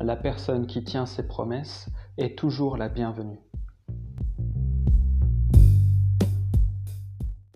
la personne qui tient ses promesses est toujours la bienvenue.